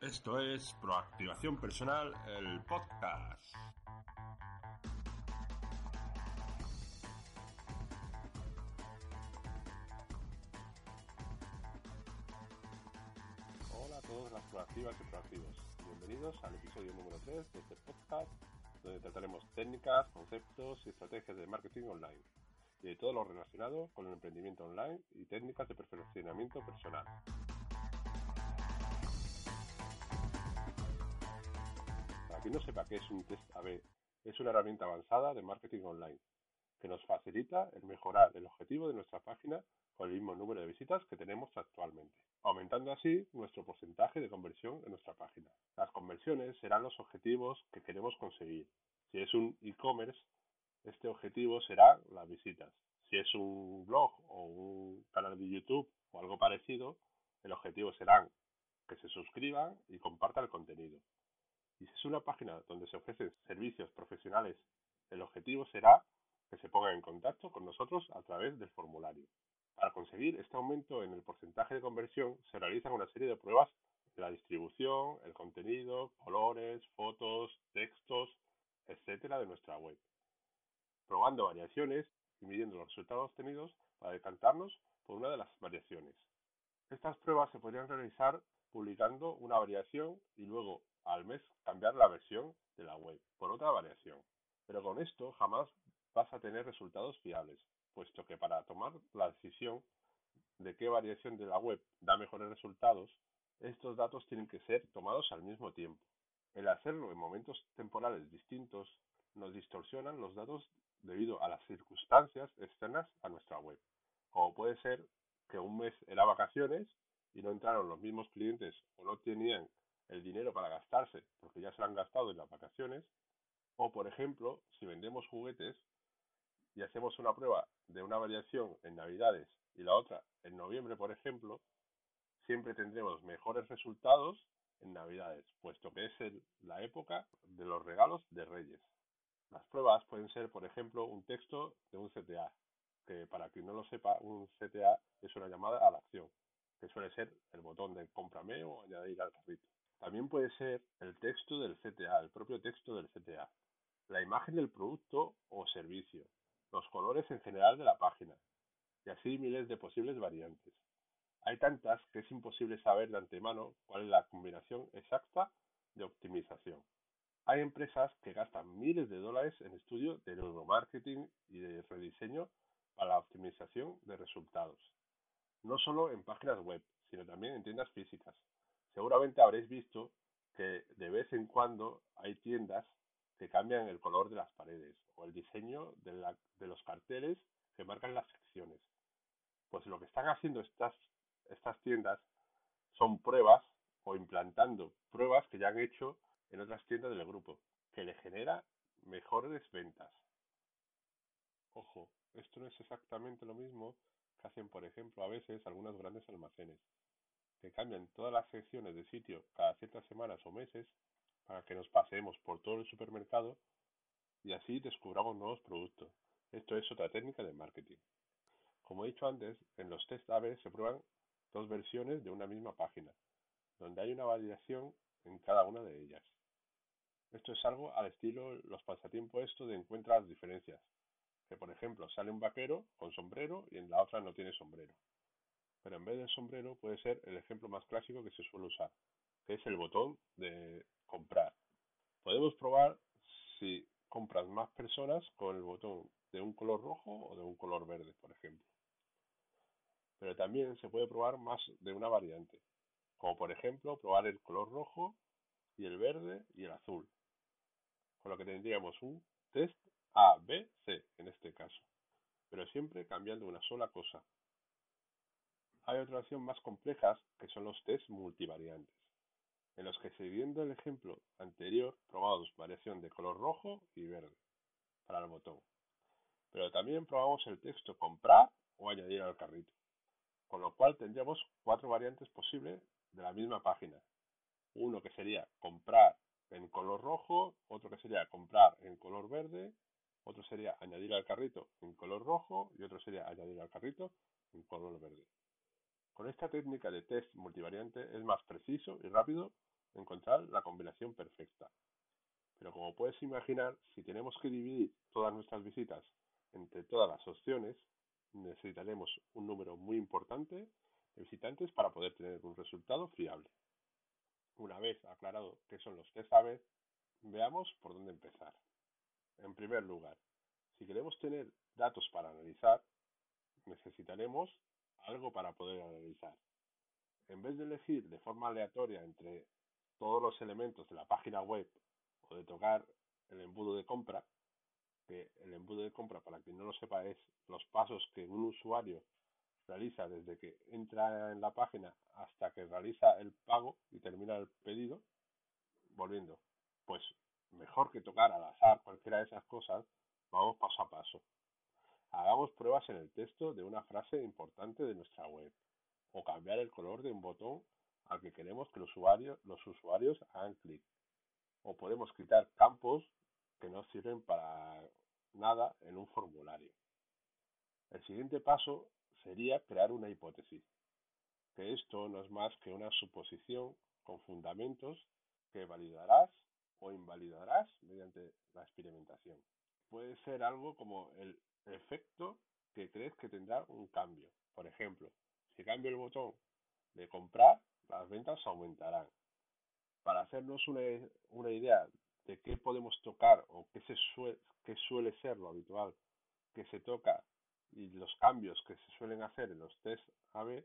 Esto es Proactivación Personal, el podcast. Hola a todos las proactivas y proactivos. Bienvenidos al episodio número 3 de este podcast, donde trataremos técnicas, conceptos y estrategias de marketing online y de todo lo relacionado con el emprendimiento online y técnicas de perfeccionamiento personal. Para quien no sepa qué es un test AB, es una herramienta avanzada de marketing online que nos facilita el mejorar el objetivo de nuestra página con el mismo número de visitas que tenemos actualmente, aumentando así nuestro porcentaje de conversión en nuestra página. Las conversiones serán los objetivos que queremos conseguir. Si es un e-commerce, este objetivo será las visitas. Si es un blog o un canal de YouTube o algo parecido, el objetivo será que se suscriban y compartan el contenido. Y si es una página donde se ofrecen servicios profesionales, el objetivo será que se pongan en contacto con nosotros a través del formulario. Para conseguir este aumento en el porcentaje de conversión se realizan una serie de pruebas de la distribución, el contenido, colores, fotos, textos, etcétera de nuestra web probando variaciones y midiendo los resultados obtenidos para decantarnos por una de las variaciones. Estas pruebas se podrían realizar publicando una variación y luego al mes cambiar la versión de la web por otra variación. Pero con esto jamás vas a tener resultados fiables, puesto que para tomar la decisión de qué variación de la web da mejores resultados, estos datos tienen que ser tomados al mismo tiempo. El hacerlo en momentos temporales distintos nos distorsionan los datos debido a las circunstancias externas a nuestra web. Como puede ser que un mes era vacaciones y no entraron los mismos clientes o no tenían el dinero para gastarse porque ya se lo han gastado en las vacaciones. O, por ejemplo, si vendemos juguetes y hacemos una prueba de una variación en Navidades y la otra en noviembre, por ejemplo, siempre tendremos mejores resultados en Navidades, puesto que es la época de los regalos de Reyes. Las pruebas pueden ser, por ejemplo, un texto de un CTA, que para quien no lo sepa, un CTA es una llamada a la acción, que suele ser el botón de cómprame o añadir al carrito. También puede ser el texto del CTA, el propio texto del CTA, la imagen del producto o servicio, los colores en general de la página, y así miles de posibles variantes. Hay tantas que es imposible saber de antemano cuál es la combinación exacta de optimización. Hay empresas que gastan miles de dólares en estudio de neuromarketing y de rediseño para la optimización de resultados. No solo en páginas web, sino también en tiendas físicas. Seguramente habréis visto que de vez en cuando hay tiendas que cambian el color de las paredes o el diseño de, de los carteles que marcan las secciones. Pues lo que están haciendo estas, estas tiendas son pruebas o implantando pruebas que ya han hecho en otras tiendas del grupo, que le genera mejores ventas. Ojo, esto no es exactamente lo mismo que hacen, por ejemplo, a veces algunos grandes almacenes, que cambian todas las secciones de sitio cada ciertas semanas o meses para que nos pasemos por todo el supermercado y así descubramos nuevos productos. Esto es otra técnica de marketing. Como he dicho antes, en los test AB se prueban dos versiones de una misma página, donde hay una variación en cada una de ellas. Esto es algo al estilo los pasatiempos esto de encuentra las diferencias. Que por ejemplo sale un vaquero con sombrero y en la otra no tiene sombrero. Pero en vez del sombrero puede ser el ejemplo más clásico que se suele usar, que es el botón de comprar. Podemos probar si compras más personas con el botón de un color rojo o de un color verde, por ejemplo. Pero también se puede probar más de una variante, como por ejemplo probar el color rojo y el verde y el azul con lo que tendríamos un test A, B, C en este caso, pero siempre cambiando una sola cosa. Hay otra opción más complejas que son los test multivariantes, en los que siguiendo el ejemplo anterior probamos variación de color rojo y verde para el botón, pero también probamos el texto comprar o añadir al carrito, con lo cual tendríamos cuatro variantes posibles de la misma página. Uno que sería comprar en color rojo, otro que sería comprar en color verde, otro sería añadir al carrito en color rojo y otro sería añadir al carrito en color verde. Con esta técnica de test multivariante es más preciso y rápido encontrar la combinación perfecta. Pero como puedes imaginar, si tenemos que dividir todas nuestras visitas entre todas las opciones, necesitaremos un número muy importante de visitantes para poder tener un resultado fiable. Una vez aclarado qué son los test A-B, veamos por dónde empezar. En primer lugar, si queremos tener datos para analizar, necesitaremos algo para poder analizar. En vez de elegir de forma aleatoria entre todos los elementos de la página web o de tocar el embudo de compra, que el embudo de compra, para quien no lo sepa, es los pasos que un usuario realiza desde que entra en la página hasta que realiza el pago y termina el pedido, volviendo, pues mejor que tocar al azar cualquiera de esas cosas, vamos paso a paso. Hagamos pruebas en el texto de una frase importante de nuestra web o cambiar el color de un botón al que queremos que los usuarios, hagan clic. O podemos quitar campos que no sirven para nada en un formulario. El siguiente paso sería crear una hipótesis, que esto no es más que una suposición con fundamentos que validarás o invalidarás mediante la experimentación. Puede ser algo como el efecto que crees que tendrá un cambio. Por ejemplo, si cambio el botón de comprar, las ventas aumentarán. Para hacernos una, una idea de qué podemos tocar o qué, se suele, qué suele ser lo habitual que se toca y los cambios que se suelen hacer en los test AB,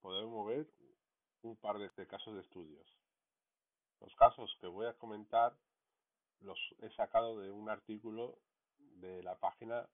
podemos ver un par de, de casos de estudios. Los casos que voy a comentar los he sacado de un artículo de la página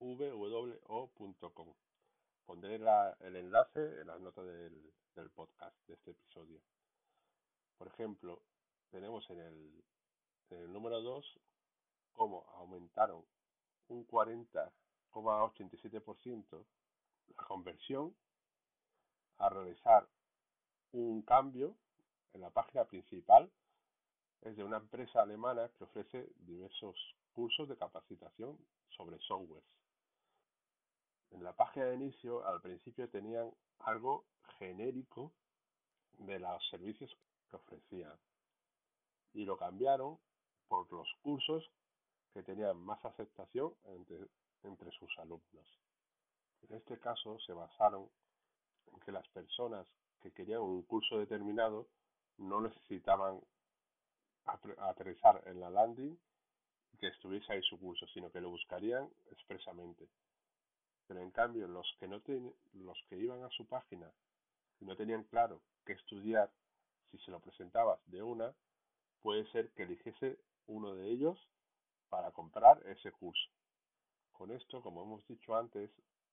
wwo.com. Pondré la, el enlace en las notas del, podcast de este episodio. Por ejemplo, tenemos en el, en el número 2 cómo aumentaron un 40,87% la conversión a realizar un cambio en la página principal es de una empresa alemana que ofrece diversos cursos de capacitación sobre software. En la página de inicio, al principio tenían algo genérico de los servicios que ofrecían y lo cambiaron por los cursos que tenían más aceptación entre, sus alumnos. En este caso se basaron en que las personas que querían un curso determinado no necesitaban aterrizar en la landing que estuviese ahí su curso, sino que lo buscarían expresamente. Pero en cambio, los que no los que iban a su página y no tenían claro qué estudiar, si se lo presentabas de una, puede ser que eligiese uno de ellos para comprar ese curso. Con esto, como hemos dicho antes,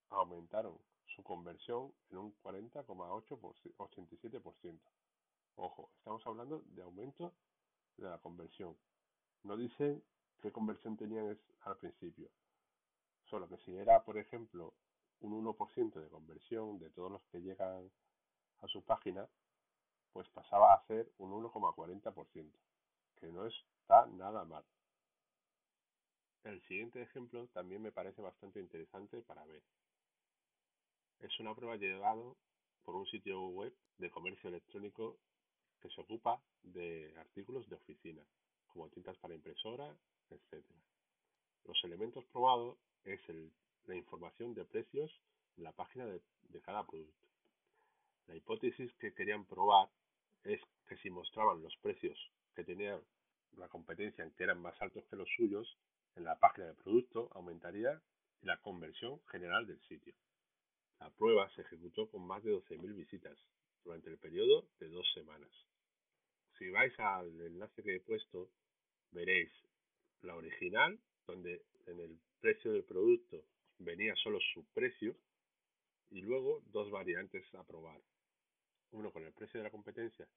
aumentaron su conversión en un 40,87%. Ojo, estamos hablando de aumento de la conversión. No dicen qué conversión tenían al principio. Solo que si era, por ejemplo, un 1% de conversión de todos los que llegan a su página, pues pasaba a ser un 1,40%, que no está nada mal. El siguiente ejemplo también me parece bastante interesante para ver. Es una prueba llevado por un sitio web de comercio electrónico que se ocupa de artículos de oficina, como tintas para impresora, etc. Los elementos probados es el, la información de precios en la página de, cada producto. La hipótesis que querían probar es que si mostraban los precios que tenía la competencia, que eran más altos que los suyos, en la página de producto aumentaría la conversión general del sitio. La prueba se ejecutó con más de 12.000 visitas durante el periodo de dos semanas. Si vais al enlace que he puesto, veréis la original, donde en el precio del producto venía solo su precio, y luego dos variantes a probar. Uno con el precio de la competencia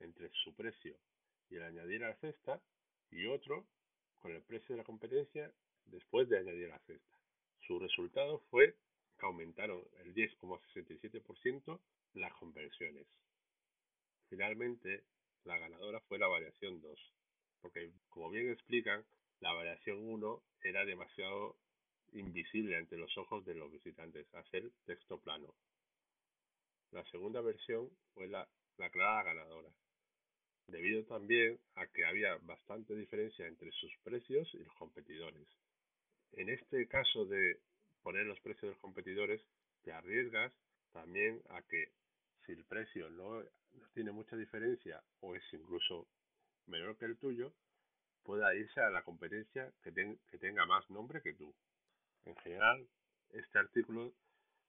entre su precio y el añadir a la cesta, y otro con el precio de la competencia después de añadir a la cesta. Su resultado fue que aumentaron el 10,67% las conversiones. Finalmente, la ganadora fue la variación 2, porque como bien explican, la variación 1 era demasiado invisible ante los ojos de los visitantes, hacer texto plano. La segunda versión fue la, la clara ganadora. debido también a que había bastante diferencia entre sus precios y los competidores. En este caso de poner los precios de los competidores, te arriesgas también a que si el precio no, tiene mucha diferencia o es incluso menor que el tuyo, pueda irse a la competencia que, que tenga más nombre que tú. En general, este artículo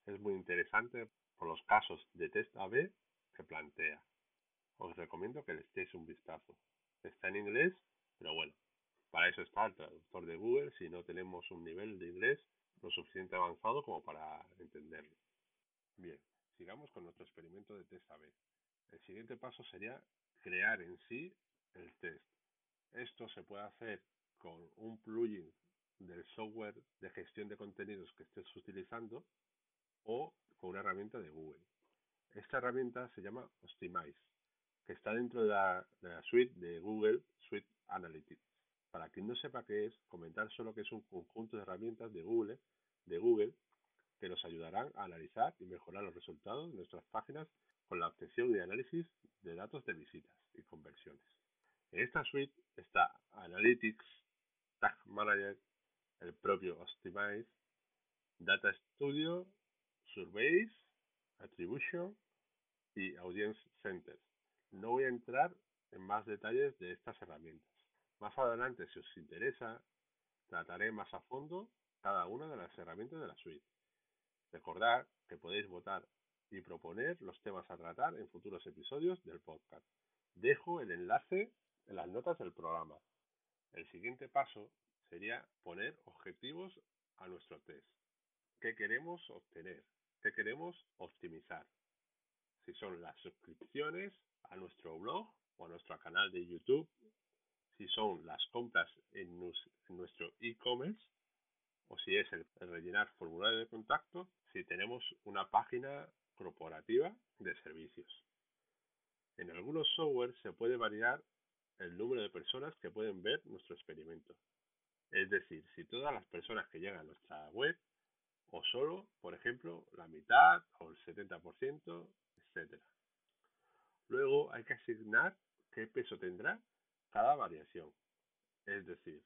es muy interesante por los casos de test AB que plantea. Os recomiendo que le echéis un vistazo. Está en inglés, pero bueno, para eso está el traductor de Google si no tenemos un nivel de inglés lo suficiente avanzado como para entenderlo. Bien, sigamos con nuestro experimento de test AB. El siguiente paso sería crear en sí el test. Esto se puede hacer con un plugin del software de gestión de contenidos que estés utilizando o con una herramienta de Google. Esta herramienta se llama Optimize, que está dentro de la, suite de Google Suite Analytics. Para quien no sepa qué es, comentar solo que es un conjunto de herramientas de Google, de Google que nos ayudarán a analizar y mejorar los resultados de nuestras páginas con la obtención y análisis de datos de visitas y conversiones. En esta suite está Analytics, Tag Manager, el propio Optimize, Data Studio, Surveys, Attribution y Audience Center. No voy a entrar en más detalles de estas herramientas. Más adelante, si os interesa, trataré más a fondo cada una de las herramientas de la suite. Recordad que podéis votar y proponer los temas a tratar en futuros episodios del podcast. Dejo el enlace en las notas del programa. El siguiente paso sería poner objetivos a nuestro test. ¿Qué queremos obtener? ¿Qué queremos optimizar? Si son las suscripciones a nuestro blog o a nuestro canal de YouTube si son las compras en, nuestro e-commerce o si es el, rellenar formulario de contacto, si tenemos una página corporativa de servicios. En algunos software se puede variar el número de personas que pueden ver nuestro experimento. Es decir, si todas las personas que llegan a nuestra web o solo, por ejemplo, la mitad o el 70%, etc. Luego hay que asignar qué peso tendrá cada variación. Es decir,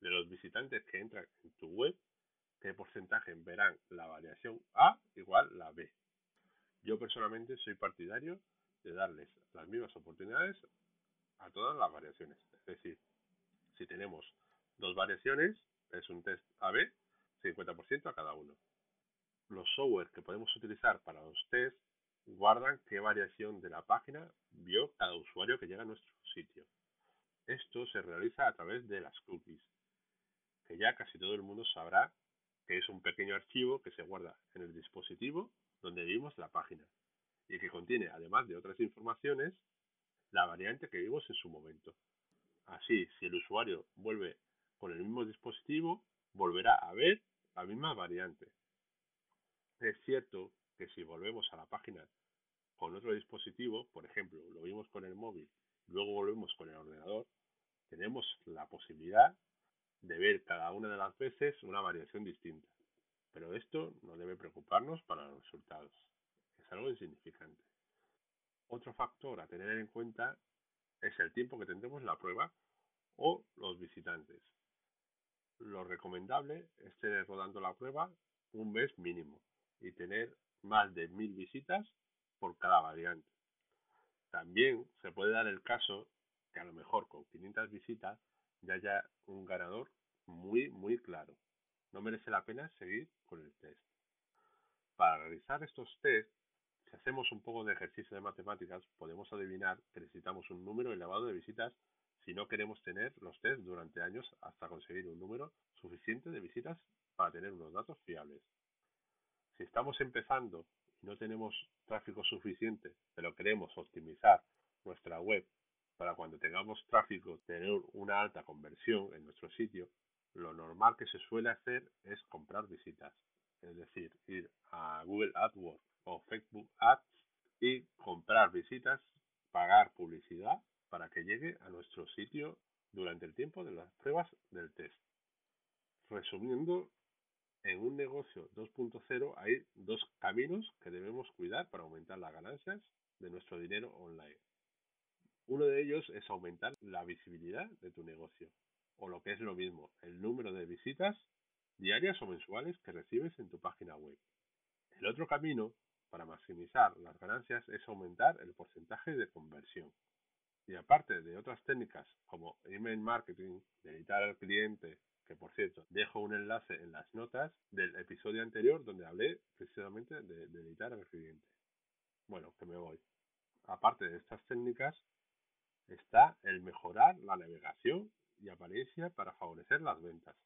de los visitantes que entran en tu web, qué porcentaje verán la variación A igual la B. Yo personalmente soy partidario de darles las mismas oportunidades a todas las variaciones. Es decir, si tenemos dos variaciones, es un test AB, 50% a cada uno. Los software que podemos utilizar para los tests guardan qué variación de la página vio cada usuario que llega a nuestro sitio. Esto se realiza a través de las cookies, que ya casi todo el mundo sabrá que es un pequeño archivo que se guarda en el dispositivo donde vimos la página y que contiene, además de otras informaciones, la variante que vimos en su momento. Así, si el usuario vuelve con el mismo dispositivo, volverá a ver la misma variante. Es cierto que si volvemos a la página con otro dispositivo, por ejemplo, lo vimos con el móvil, luego volvemos con el ordenador, tenemos la posibilidad de ver cada una de las veces una variación distinta. Pero esto no debe preocuparnos para los resultados. Es algo insignificante. Otro factor a tener en cuenta es el tiempo que tendremos la prueba o los visitantes. Lo recomendable es tener rodando la prueba un mes mínimo y tener más de mil visitas por cada variante. También se puede dar el caso que a lo mejor con 500 visitas ya haya un ganador muy, muy claro. No merece la pena seguir con el test. Para realizar estos tests, si hacemos un poco de ejercicio de matemáticas, podemos adivinar que necesitamos un número elevado de visitas si no queremos tener los tests durante años hasta conseguir un número suficiente de visitas para tener unos datos fiables. Si estamos empezando y no tenemos tráfico suficiente, pero queremos optimizar nuestra web para cuando tengamos tráfico tener una alta conversión en nuestro sitio, lo normal que se suele hacer es comprar visitas. Es decir, ir a Google AdWords o Facebook Ads y comprar visitas, pagar publicidad para que llegue a nuestro sitio durante el tiempo de las pruebas del test. Resumiendo, en un negocio 2.0 hay dos caminos que debemos cuidar para aumentar las ganancias de nuestro dinero online. Uno de ellos es aumentar la visibilidad de tu negocio, o lo que es lo mismo, el número de visitas diarias o mensuales que recibes en tu página web. El otro camino para maximizar las ganancias es aumentar el porcentaje de conversión. Y aparte de otras técnicas como email marketing, editar al cliente, que por cierto dejo un enlace en las notas del episodio anterior donde hablé precisamente de, editar al cliente. Bueno, que me voy. Aparte de estas técnicas, está el mejorar la navegación y apariencia para favorecer las ventas,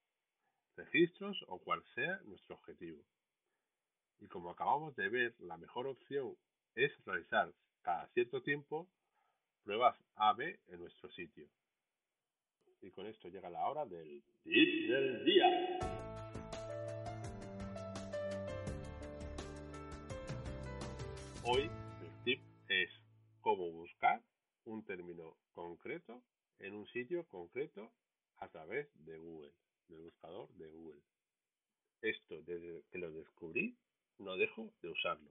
registros o cual sea nuestro objetivo. Y como acabamos de ver, la mejor opción es realizar cada cierto tiempo pruebas A-B en nuestro sitio. Y con esto llega la hora del tip del día. Hoy el tip es cómo buscar un término concreto en un sitio concreto a través de Google, del buscador de Google. Esto desde que lo descubrí no dejo de usarlo.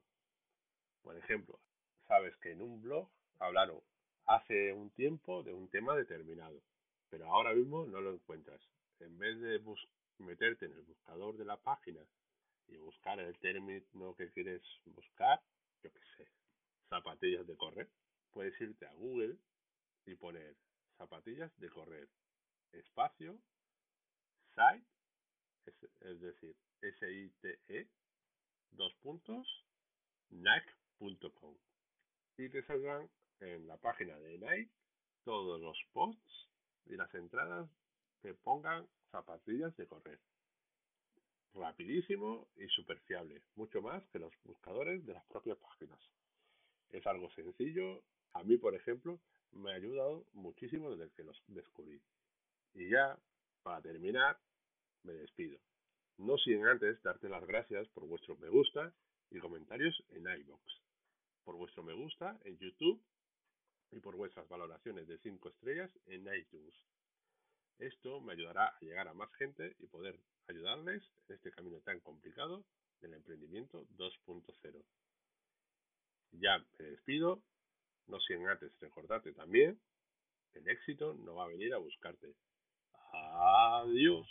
Por ejemplo, sabes que en un blog hablaron hace un tiempo de un tema determinado, pero ahora mismo no lo encuentras. En vez de meterte en el buscador de la página y buscar el término que quieres buscar, yo qué sé, zapatillas de correr, puedes irte a Google y poner zapatillas de correr, espacio, site, es, decir, S-I-T-E, dos puntos. Y te saldrán en la página de Nike todos los posts y las entradas que pongan zapatillas de correr. Rapidísimo y súper fiable, mucho más que los buscadores de las propias páginas. Es algo sencillo. A mí, por ejemplo, me ha ayudado muchísimo desde que los descubrí. Y ya, para terminar, me despido. No sin antes darte las gracias por vuestro me gusta y comentarios en iBox, por vuestro me gusta en YouTube y por vuestras valoraciones de 5 estrellas en iTunes. Esto me ayudará a llegar a más gente y poder ayudarles en este camino tan complicado del emprendimiento 2.0. Ya me despido, no sin antes recordarte también el éxito no va a venir a buscarte. Adiós.